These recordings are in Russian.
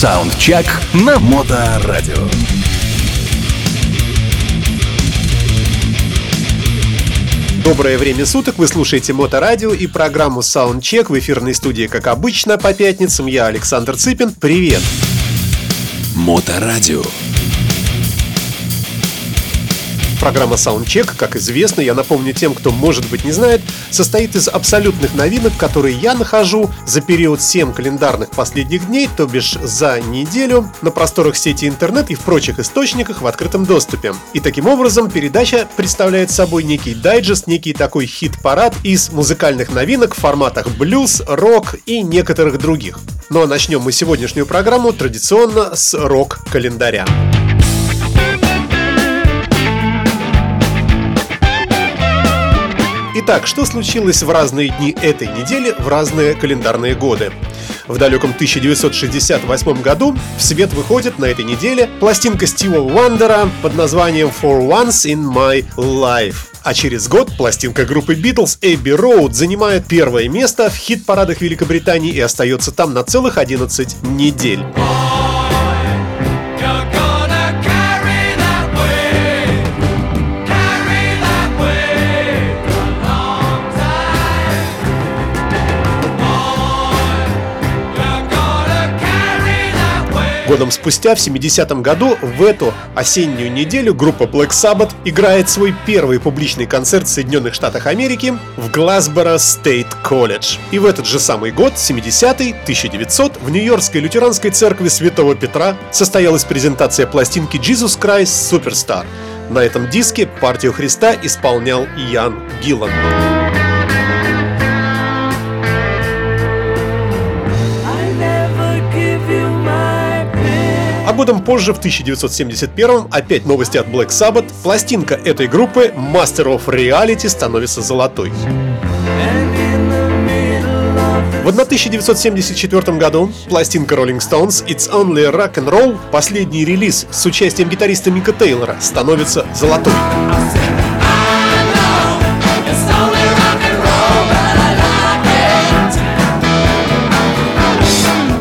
Саундчек на Моторадио. Доброе время суток, вы слушаете Моторадио и программу Soundcheck в эфирной студии, как обычно, по пятницам. Я Александр Цыпин. Привет! Моторадио. Программа Soundcheck, как известно, я напомню тем, кто может быть не знает, состоит из абсолютных новинок, которые я нахожу за период 7 календарных последних дней, то бишь за неделю, на просторах сети интернет и в прочих источниках в открытом доступе. И таким образом передача представляет собой некий дайджест, некий такой хит-парад из музыкальных новинок в форматах блюз, рок и некоторых других. Ну а начнем мы сегодняшнюю программу традиционно с рок-календаря. Итак, что случилось в разные дни этой недели в разные календарные годы? В далеком 1968 году в свет выходит на этой неделе пластинка Стива Уандера под названием For Once in My Life. А через год пластинка группы Beatles Abbey Road занимает первое место в хит-парадах Великобритании и остается там на целых 11 недель. Годом спустя, в 70-м году, в эту осеннюю неделю группа Black Sabbath играет свой первый публичный концерт в Соединенных Штатах Америки в Глазборо State College. И в этот же самый год, 70-й, 1900, в Нью-Йоркской лютеранской церкви Святого Петра состоялась презентация пластинки Jesus Christ Superstar. На этом диске партию Христа исполнял Ян Гиллан. Годом позже, в 1971 опять новости от Black Sabbath, пластинка этой группы Master of Reality становится золотой. В 1974 году пластинка Rolling Stones It's Only Rock and Roll, последний релиз с участием гитариста Мика Тейлора, становится золотой.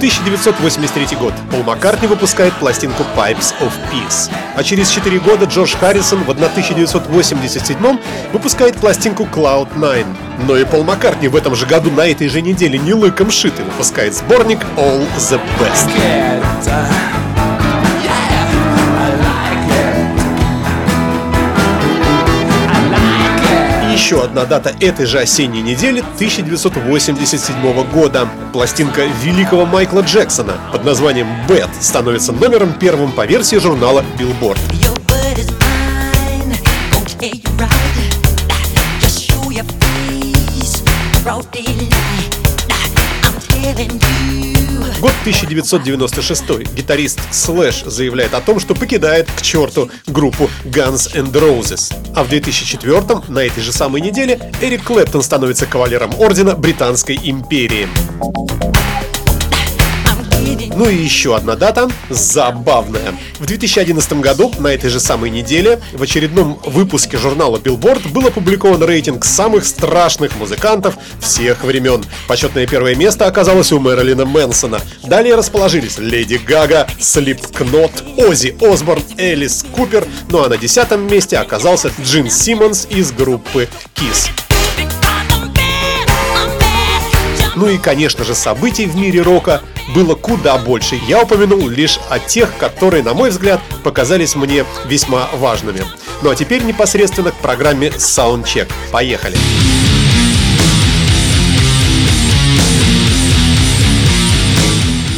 1983 год. Пол Маккартни выпускает пластинку Pipes of Peace. А через 4 года Джордж Харрисон в 1987 выпускает пластинку Cloud 9. Но и Пол Маккартни в этом же году на этой же неделе не лыком шит и выпускает сборник All the Best. Еще одна дата этой же осенней недели 1987 года. Пластинка великого Майкла Джексона под названием «Bad» становится номером первым по версии журнала Billboard. Год 1996. Гитарист Слэш заявляет о том, что покидает к черту группу Guns N' Roses. А в 2004 на этой же самой неделе Эрик Клэптон становится кавалером ордена Британской империи. Ну и еще одна дата, забавная. В 2011 году, на этой же самой неделе, в очередном выпуске журнала Billboard был опубликован рейтинг самых страшных музыкантов всех времен. Почетное первое место оказалось у Мэрилина Мэнсона. Далее расположились Леди Гага, Слипкнот, Оззи Осборн, Элис Купер, ну а на десятом месте оказался Джин Симмонс из группы Kiss. Ну и, конечно же, событий в мире рока было куда больше. Я упомянул лишь о тех, которые, на мой взгляд, показались мне весьма важными. Ну а теперь непосредственно к программе Soundcheck. Поехали!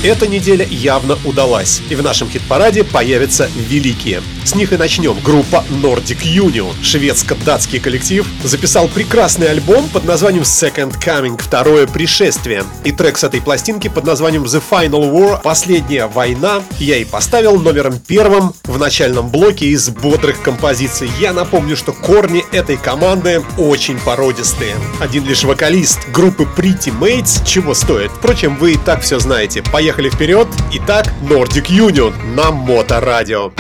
Эта неделя явно удалась, и в нашем хит-параде появятся великие. С них и начнем. Группа Nordic Union, шведско-датский коллектив, записал прекрасный альбом под названием Second Coming, второе пришествие. И трек с этой пластинки под названием The Final War, последняя война, я и поставил номером первым в начальном блоке из бодрых композиций. Я напомню, что корни этой команды очень породистые. Один лишь вокалист группы Pretty Mates чего стоит. Впрочем, вы и так все знаете. Поехали Поехали вперед! Итак, Nordic Union на Моторадио.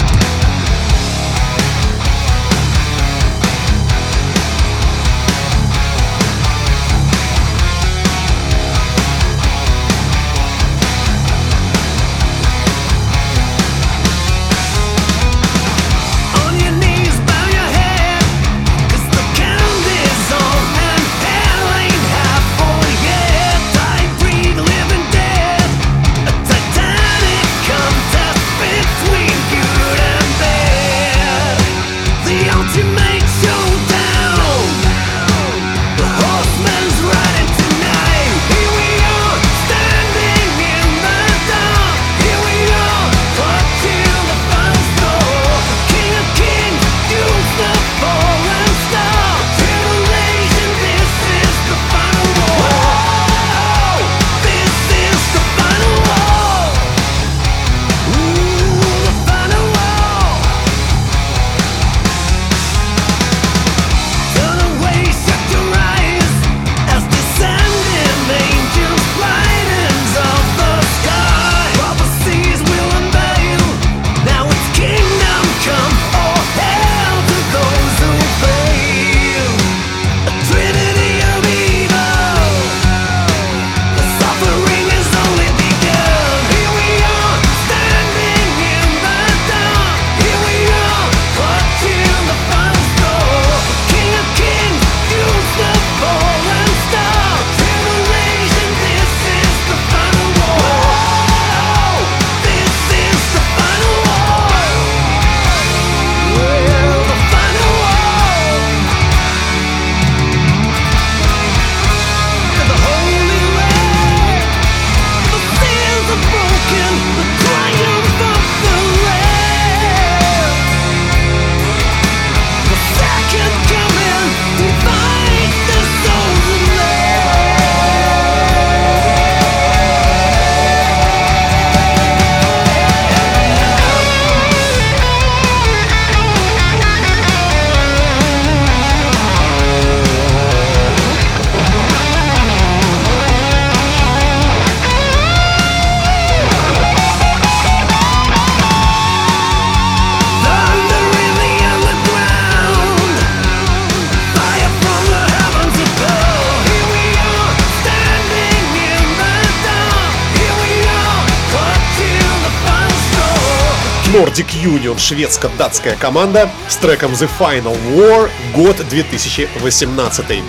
Nordic Union, шведско-датская команда, с треком The Final War, год 2018.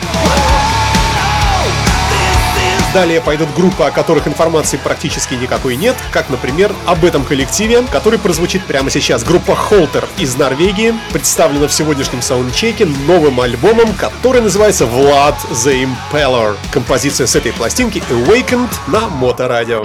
Далее пойдут группы, о которых информации практически никакой нет, как, например, об этом коллективе, который прозвучит прямо сейчас. Группа Холтер из Норвегии представлена в сегодняшнем саундчеке новым альбомом, который называется Vlad the Impaler. Композиция с этой пластинки Awakened на Моторадио.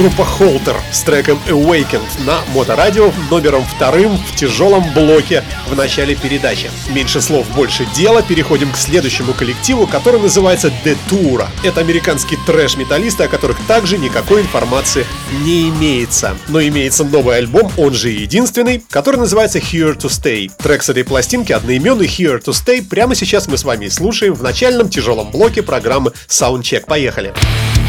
Группа Холтер с треком Awakened на Моторадио номером вторым в тяжелом блоке в начале передачи. Меньше слов, больше дела. Переходим к следующему коллективу, который называется Detour. Это американский трэш-металлисты, о которых также никакой информации не имеется. Но имеется новый альбом, он же единственный, который называется Here to Stay. Трек с этой пластинки одноименный Here to Stay прямо сейчас мы с вами слушаем в начальном тяжелом блоке программы Soundcheck. Поехали! Поехали!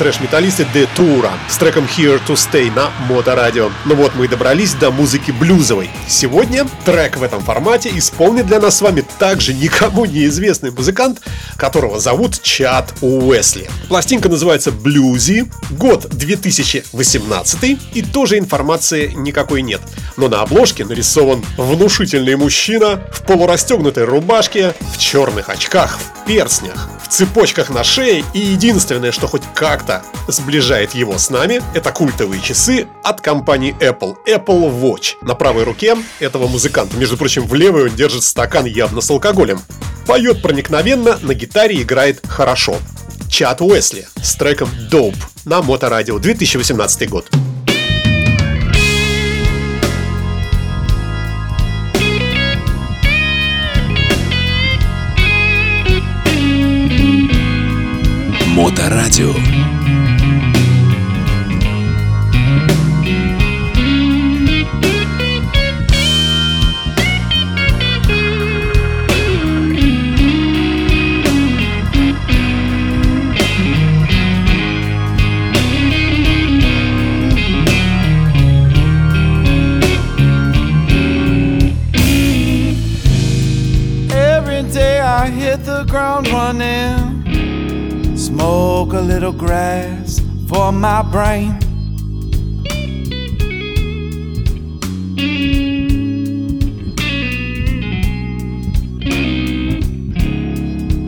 Трэш-металлисты The Toura с треком Here to Stay на Моторадио. Ну вот мы и добрались до музыки блюзовой. Сегодня трек в этом формате исполнит для нас с вами также никому неизвестный музыкант, которого зовут Чад Уэсли. Пластинка называется Блюзи, год 2018 и тоже информации никакой нет. Но на обложке нарисован внушительный мужчина в полурастегнутой рубашке, в черных очках, в перстнях, цепочках на шее, и единственное, что хоть как-то сближает его с нами, это культовые часы от компании Apple, Apple Watch. На правой руке этого музыканта, между прочим, в левой он держит стакан явно с алкоголем. Поет проникновенно, на гитаре играет хорошо. Чат Уэсли с треком Dope на Моторадио 2018 год. Моторадио. Every day I hit the ground running Smoke a little grass for my brain.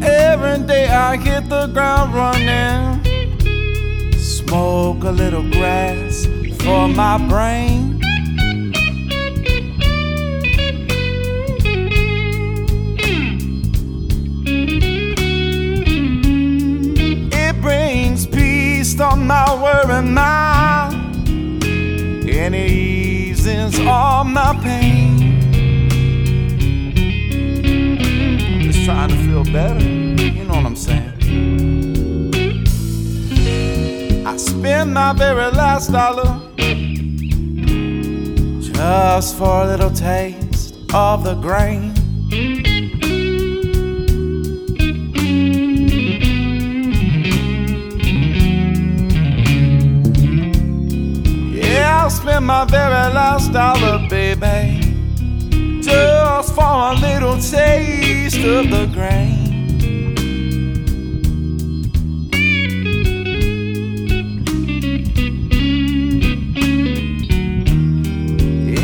Every day I hit the ground running. Smoke a little grass for my brain. My worry mind, and it eases all my pain. Just trying to feel better, you know what I'm saying? I spend my very last dollar just for a little taste of the grain. Spend my very last dollar, baby, just for a little taste of the grain.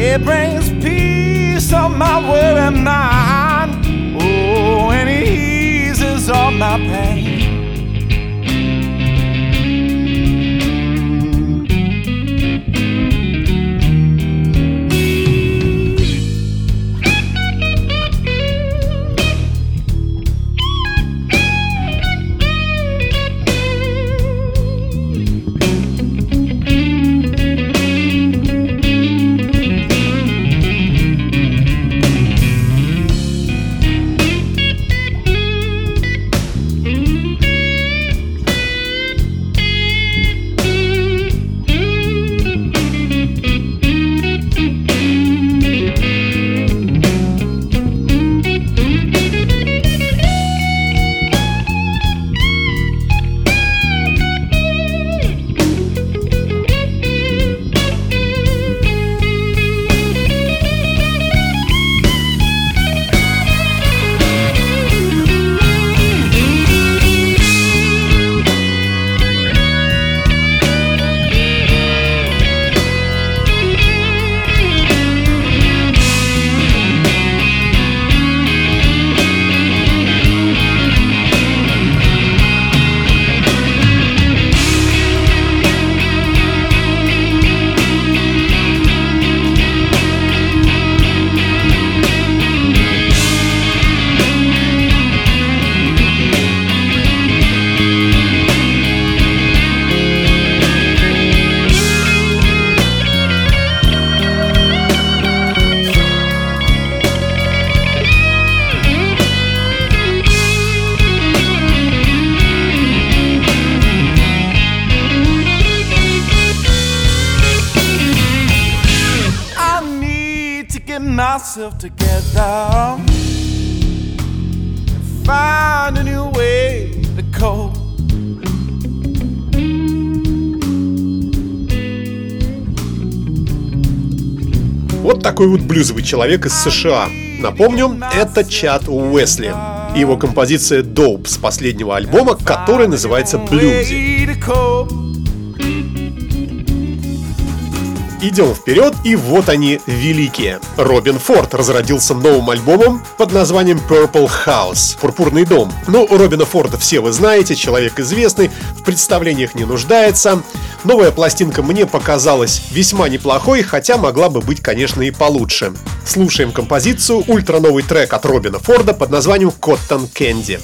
It brings peace on my worried mind, oh, and it eases all my pain. Такой вот блюзовый человек из США. Напомню, это Чад Уэсли и его композиция «Dope» с последнего альбома, который называется «Блюзи». Идем вперед, и вот они, великие. Робин Форд разродился новым альбомом под названием Purple House, Пурпурный дом. Ну, Робина Форда все вы знаете, человек известный, в представлениях не нуждается. Новая пластинка мне показалась весьма неплохой, хотя могла бы быть, конечно, и получше. Слушаем композицию, ультра новый трек от Робина Форда под названием Cotton Candy.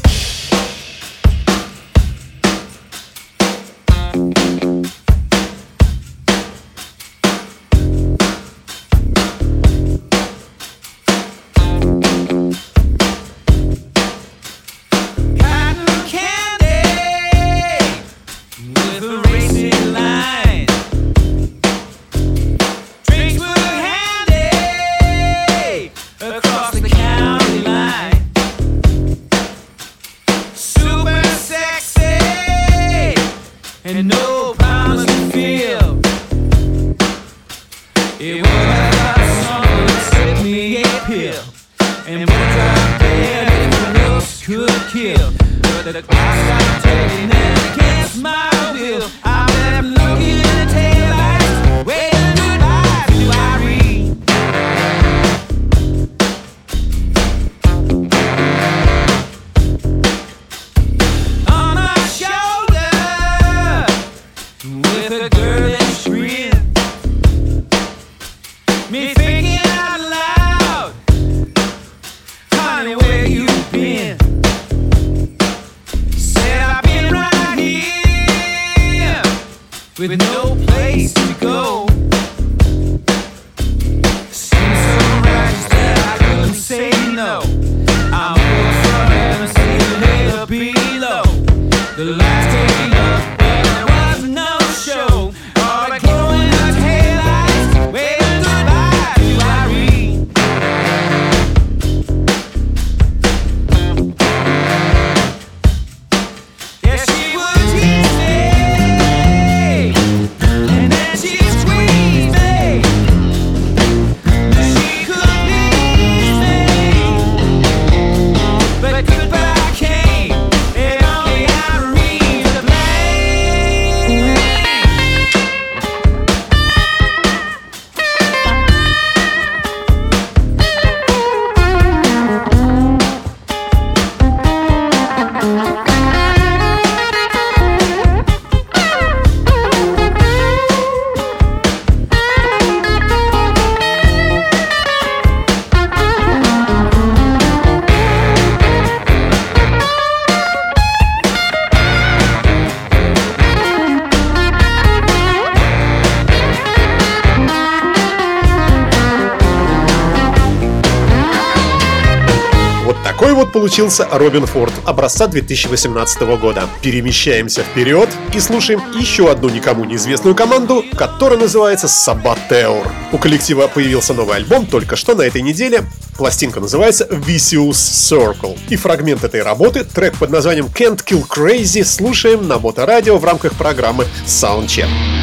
Получился Робин Форд образца 2018 года. Перемещаемся вперед и слушаем еще одну никому неизвестную команду, которая называется Sabateur. У коллектива появился новый альбом только что на этой неделе. Пластинка называется Vicious Circle. И фрагмент этой работы, трек под названием Can't Kill Crazy, слушаем на моторадио в рамках программы Soundcheck.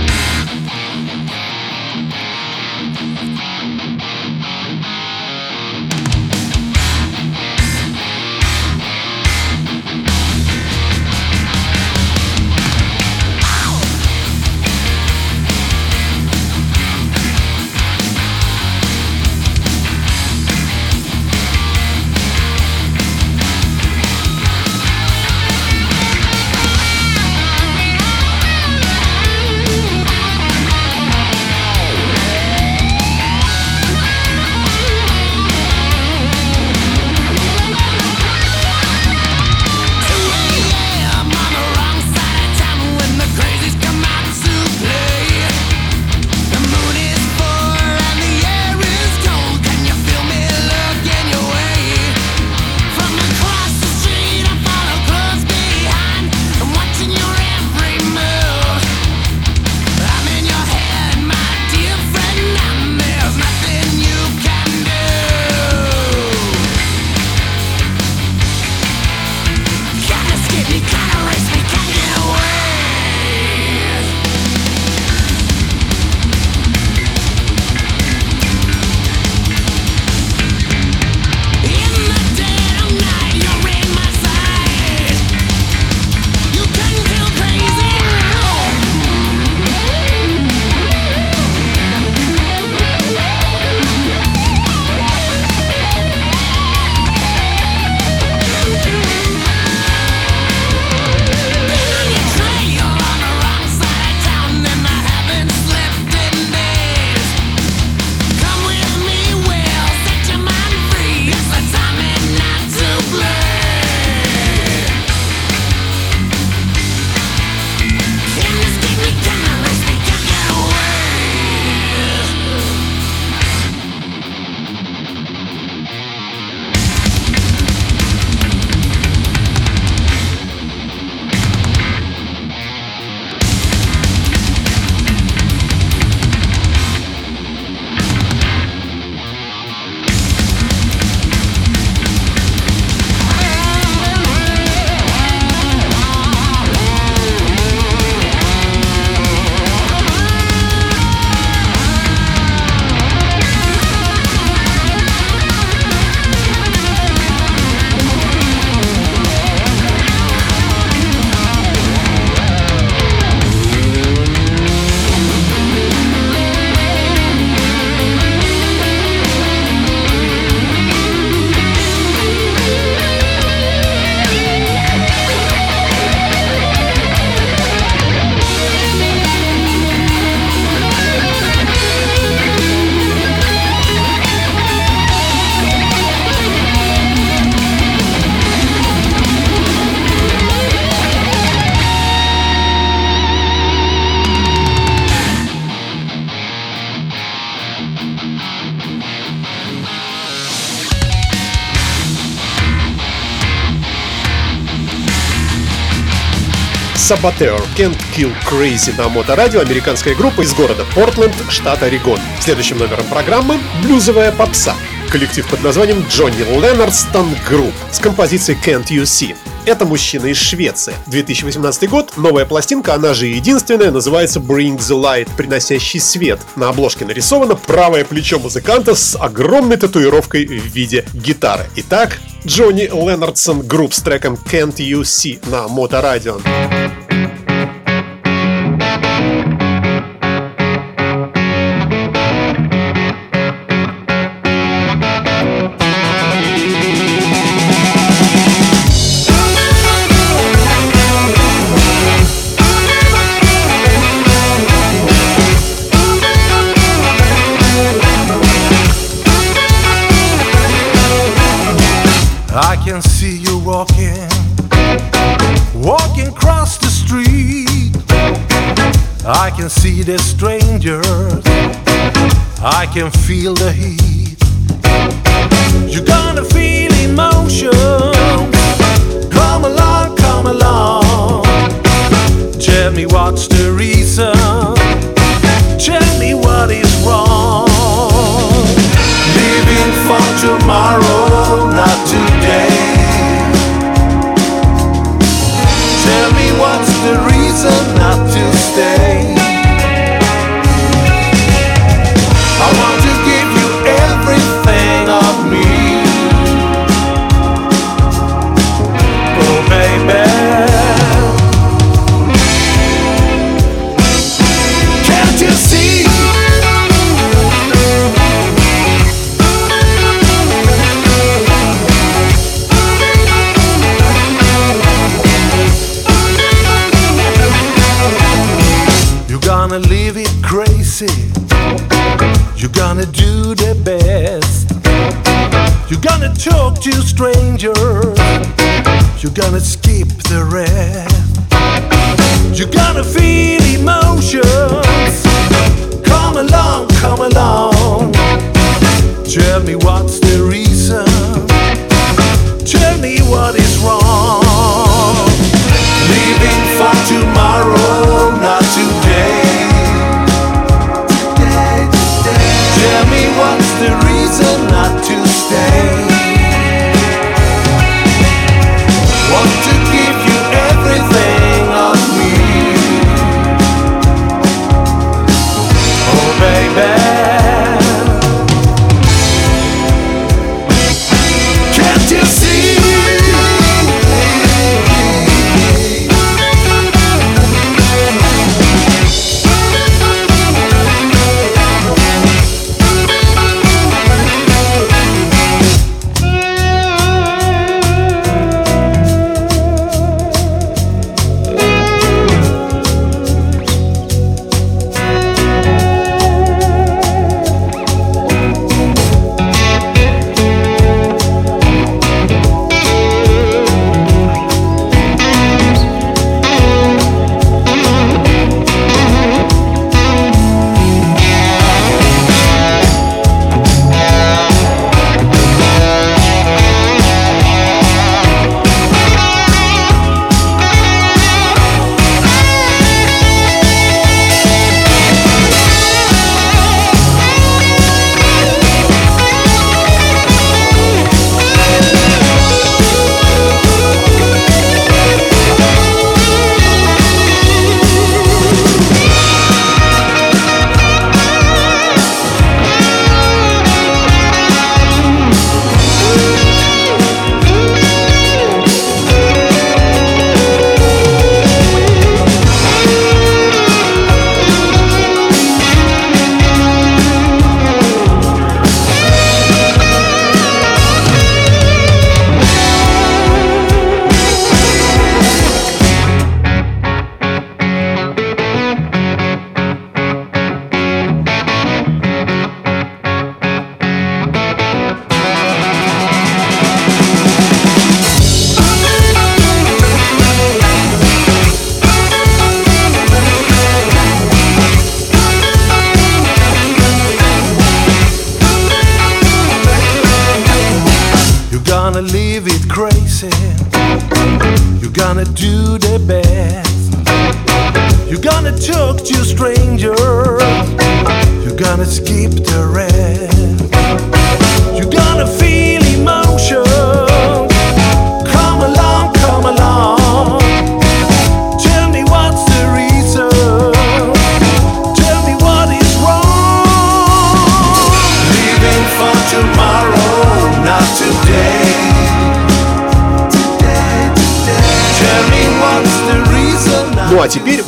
Saboteur Can't Kill Crazy на Моторадио американская группа из города Портленд, штата Орегон. Следующим номером программы – блюзовая попса. Коллектив под названием Johnny Lennartson Group с композицией Can't You See. Это мужчина из Швеции. 2018 год, новая пластинка, она же единственная, называется Bring the Light, приносящий свет. На обложке нарисовано правое плечо музыканта с огромной татуировкой в виде гитары. Итак, Johnny Lennartson Group с треком Can't You See на Моторадио. I can see the strangers, I can feel the heat. You're gonna feel emotion. Come along, come along. Tell me what's the reason. Tell me what is wrong. Living for tomorrow, not today. Tell me what's the reason not to stay. You're gonna skip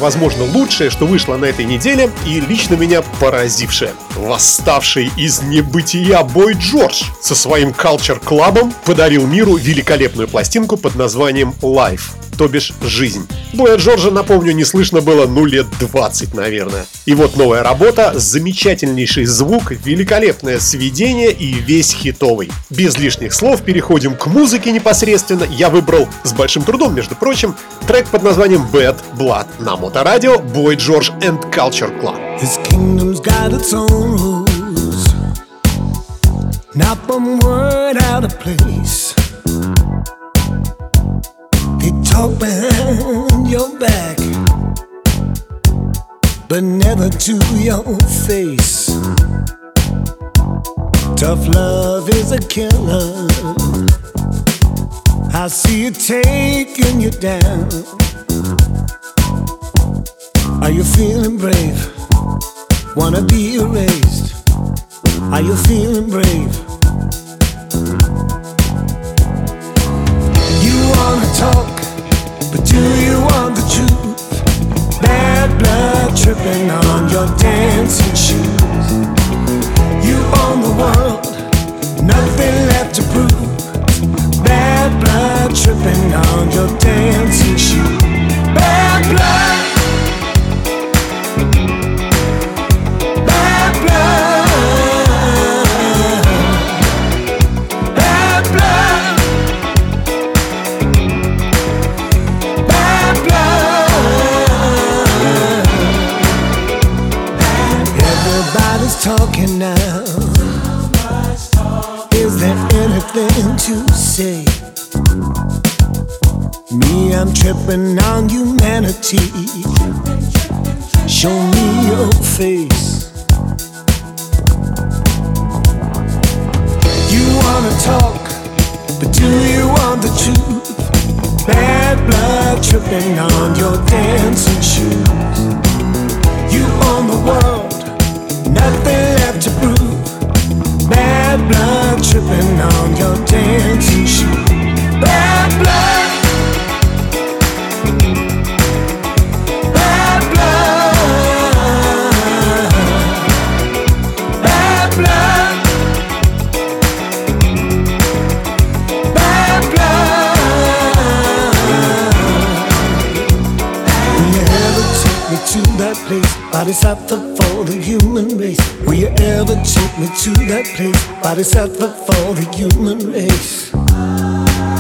возможно, лучшее, что вышло на этой неделе и лично меня поразившее. Восставший из небытия Бой Джордж со своим Culture Club подарил миру великолепную пластинку под названием Life то бишь жизнь. Боя Джорджа, напомню, не слышно было ну лет 20, наверное. И вот новая работа, замечательнейший звук, великолепное сведение и весь хитовый. Без лишних слов переходим к музыке непосредственно. Я выбрал с большим трудом, между прочим, трек под названием Bad Blood на моторадио Boy George and Culture Club. His kingdom's got its own rules. Not one word out of place. Talk behind your back, but never to your face. Tough love is a killer. I see it taking you down. Are you feeling brave? Wanna be erased? Are you feeling brave? Tripping on your dancing shoes. You own the world, nothing left to prove. Bad blood tripping on your dancing shoes. I'm tripping on humanity. Show me your face. You wanna talk, but do you want the truth? Bad blood tripping on your dancing shoes. You own the world, nothing left to prove. Bad blood tripping on your dancing shoes. Bad blood. Place? Bodhisattva for the human race. Will you ever take me to that place? Bodhisattva for the human race.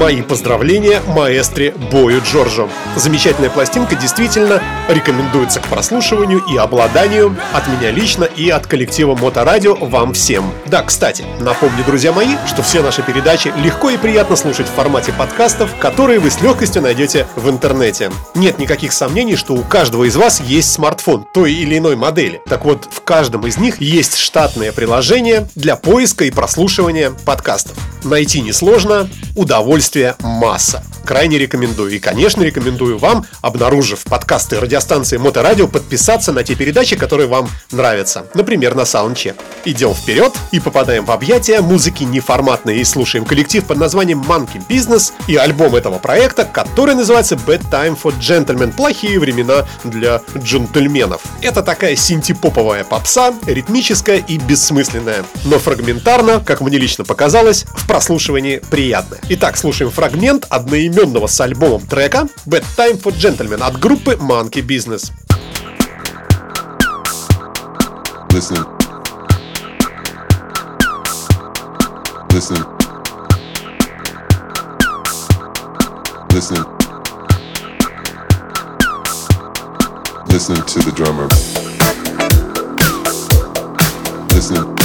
Мои поздравления маэстре Бою Джорджу. Замечательная пластинка действительно рекомендуется к прослушиванию и обладанию от меня лично и от коллектива Моторадио вам всем. Да, кстати, напомню, друзья мои, что все наши передачи легко и приятно слушать в формате подкастов, которые вы с легкостью найдете в интернете. Нет никаких сомнений, что у каждого из вас есть смартфон той или иной модели. Так вот, в каждом из них есть штатное приложение для поиска и прослушивания подкастов. Найти несложно, удовольствие масса. Крайне рекомендую. И, конечно, рекомендую вам, обнаружив подкасты радиостанции Моторадио, подписаться на те передачи, которые вам нравятся. Например, на Soundcheck. Идем вперед и попадаем в объятия музыки неформатной и слушаем коллектив под названием Monkey Business и альбом этого проекта, который называется Bad Time for Gentlemen. Плохие времена для джентльменов. Это такая синтепоповая попса, ритмическая и бессмысленная, но фрагментарно, как мне лично показалось, в прослушивании приятная. Итак, слушаем фрагмент одноименного с альбомом трека Bad Time for Gentlemen от группы Monkey Business. Listen. Listen. Listen. Listen to the drummer. Listen.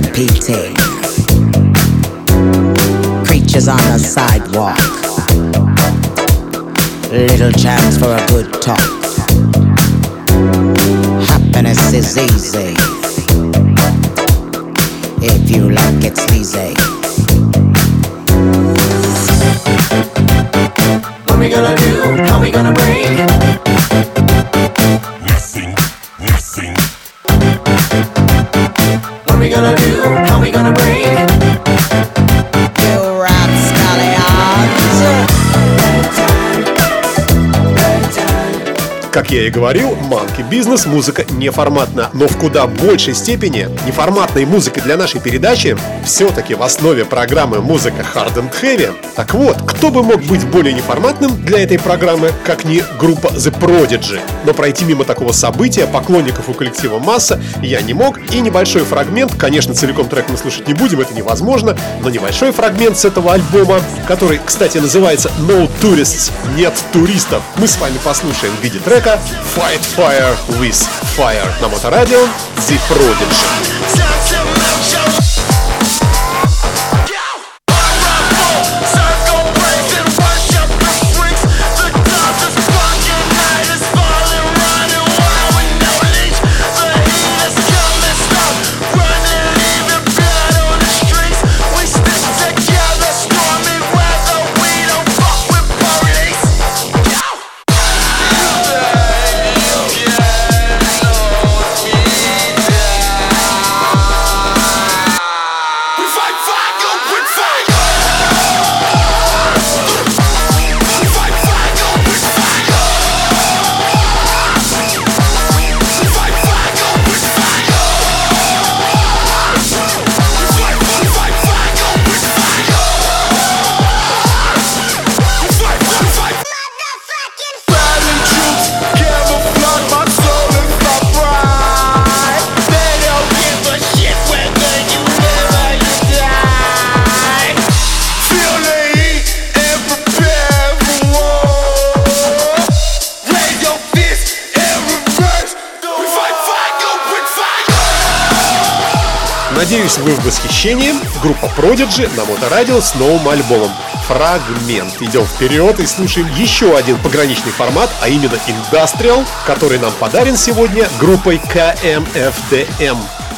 Repeating. Creatures on the sidewalk. Little chance for a good talk. Happiness is easy. If you like it sleazy. What we gonna do? How we gonna break? Как я и говорил, манки бизнес музыка неформатна, но в куда большей степени неформатной музыкой для нашей передачи все-таки в основе программы музыка Hard and Heavy. Так вот, кто бы мог быть более неформатным для этой программы, как не группа The Prodigy. Но пройти мимо такого события поклонников у коллектива масса я не мог, и небольшой фрагмент, конечно, целиком трек мы слушать не будем, это невозможно, но небольшой фрагмент с этого альбома, который, кстати, называется No Tourists, нет туристов, мы с вами послушаем в виде трека Fight Fire with Fire на моторадио The Prodigy. Prodigy на Моторадио с новым альбомом «Фрагмент». Идем вперед и слушаем еще один пограничный формат, а именно Industrial, который нам подарен сегодня группой KMFDM.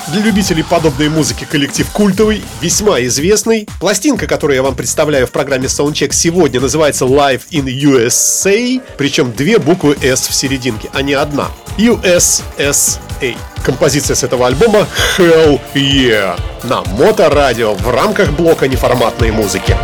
Для любителей подобной музыки коллектив культовый, весьма известный. Пластинка, которую я вам представляю в программе Soundcheck сегодня, называется Live in USA, причем две буквы S в серединке, а не одна. USSA. Композиция с этого альбома Hell Yeah на Моторадио в рамках блока неформатной музыки.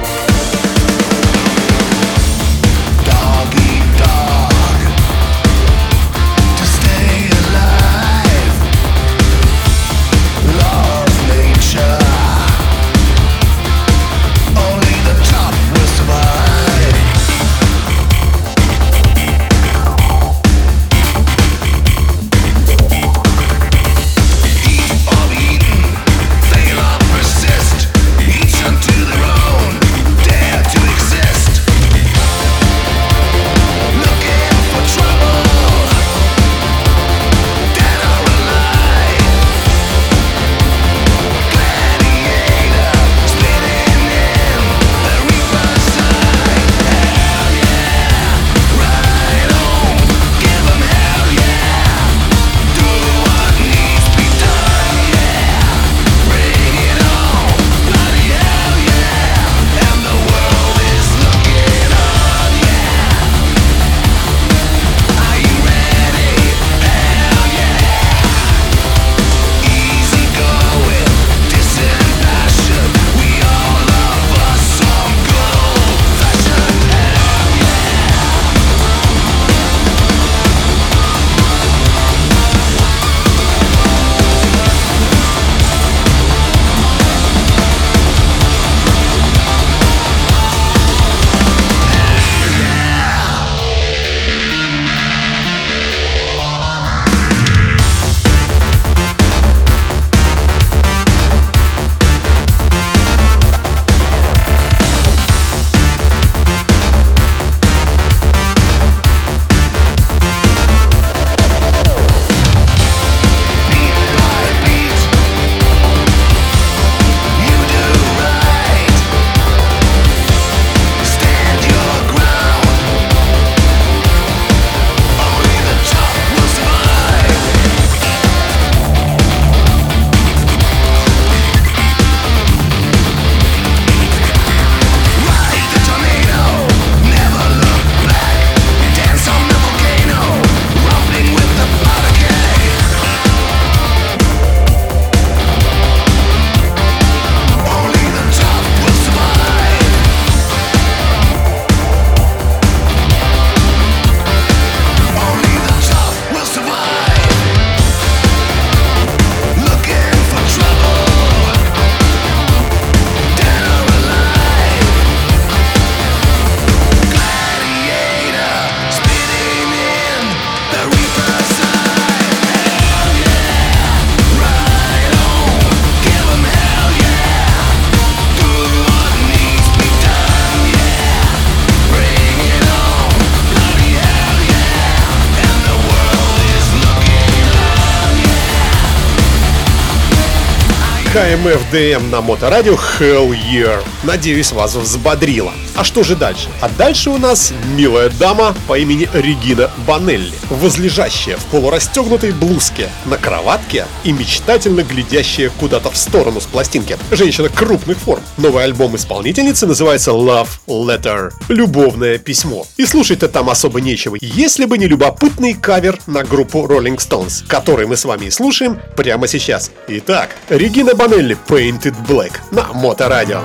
КМФДМ на Моторадио Hell Year. Надеюсь, вас взбодрило. А что же дальше? А дальше у нас милая дама по имени Регина Банелли, возлежащая в полурастегнутой блузке на кроватке и мечтательно глядящая куда-то в сторону с пластинки. Женщина крупных форм. Новый альбом исполнительницы называется Love Letter. Любовное письмо. И слушать-то там особо нечего, если бы не любопытный кавер на группу Rolling Stones, который мы с вами и слушаем прямо сейчас. Итак, Регина Банелли Painted Black на Моторадио.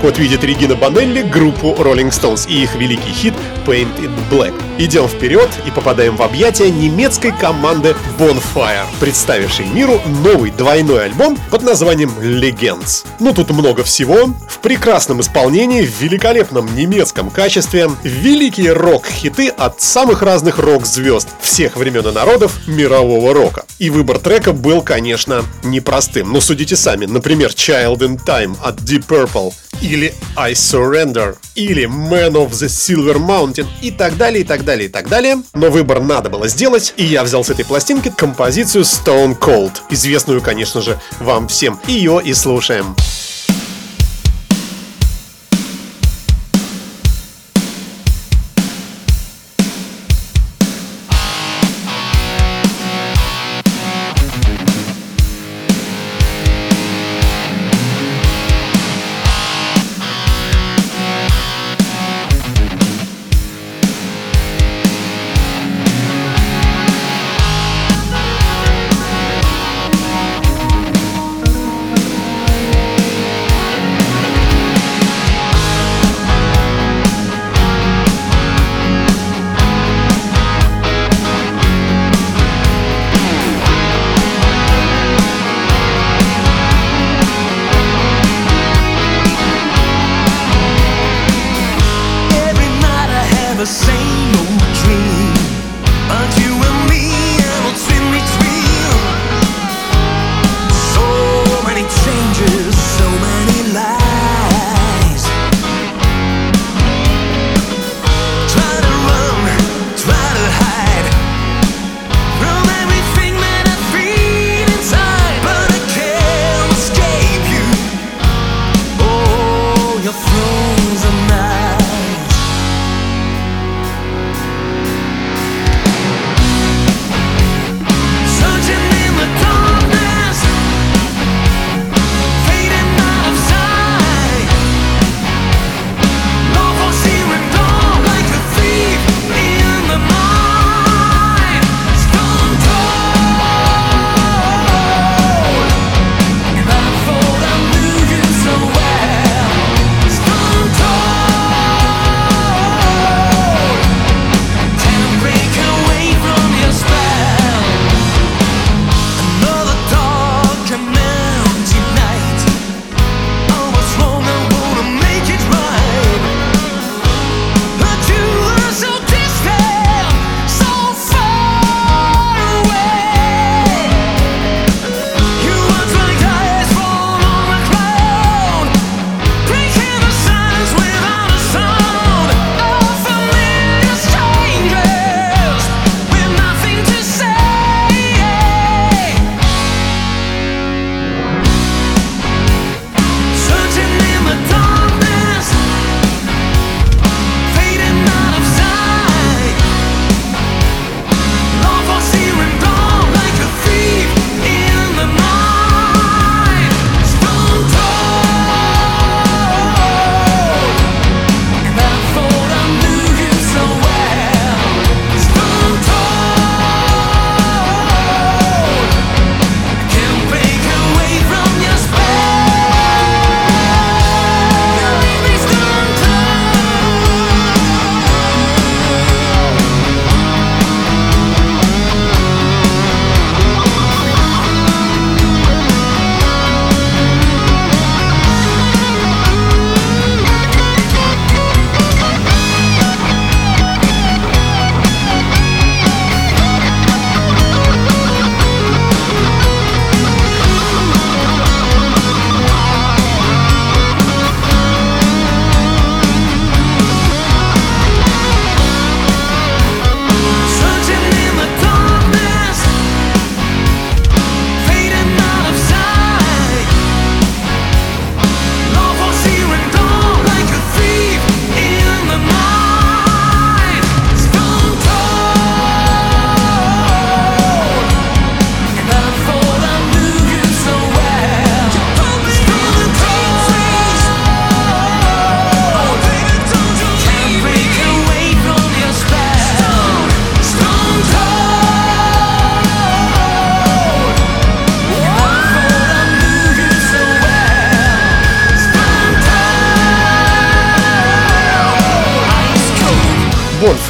Так вот видит Регина Банелли группу Rolling Stones и их великий хит Paint It Black. Идем вперед и попадаем в объятия немецкой команды Bonfire, представившей миру новый двойной альбом под названием Legends. Ну тут много всего. В прекрасном исполнении, в великолепном немецком качестве, великие рок-хиты от самых разных рок-звезд всех времен и народов мирового рока. И выбор трека был, конечно, непростым. Но судите сами. Например, Child in Time от Deep Purple или I Surrender, или Man of the Silver Mountain и так далее, и так далее, и так далее. Но выбор надо было сделать, и я взял с этой пластинки композицию Stone Cold, известную, конечно же, вам всем. Ее и слушаем. Stone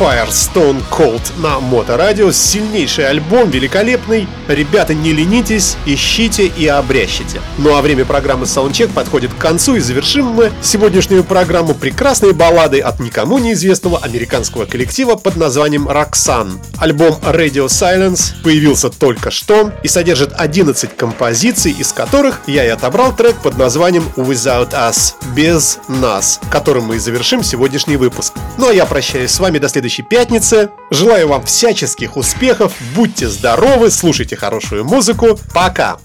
Fire Stone Cold на Моторадио. Сильнейший альбом, великолепный. Ребята, не ленитесь, ищите и обрящите. Ну а время программы Soundcheck подходит к концу и завершим мы сегодняшнюю программу прекрасной баллады от никому неизвестного американского коллектива под названием «Роксан». Альбом Radio Silence появился только что и содержит 11 композиций, из которых я и отобрал трек под названием «Without Us» — «Без нас», которым мы и завершим сегодняшний выпуск. Ну а я прощаюсь с вами до следующего следующей пятницы. Желаю вам всяческих успехов, будьте здоровы, слушайте хорошую музыку. Пока!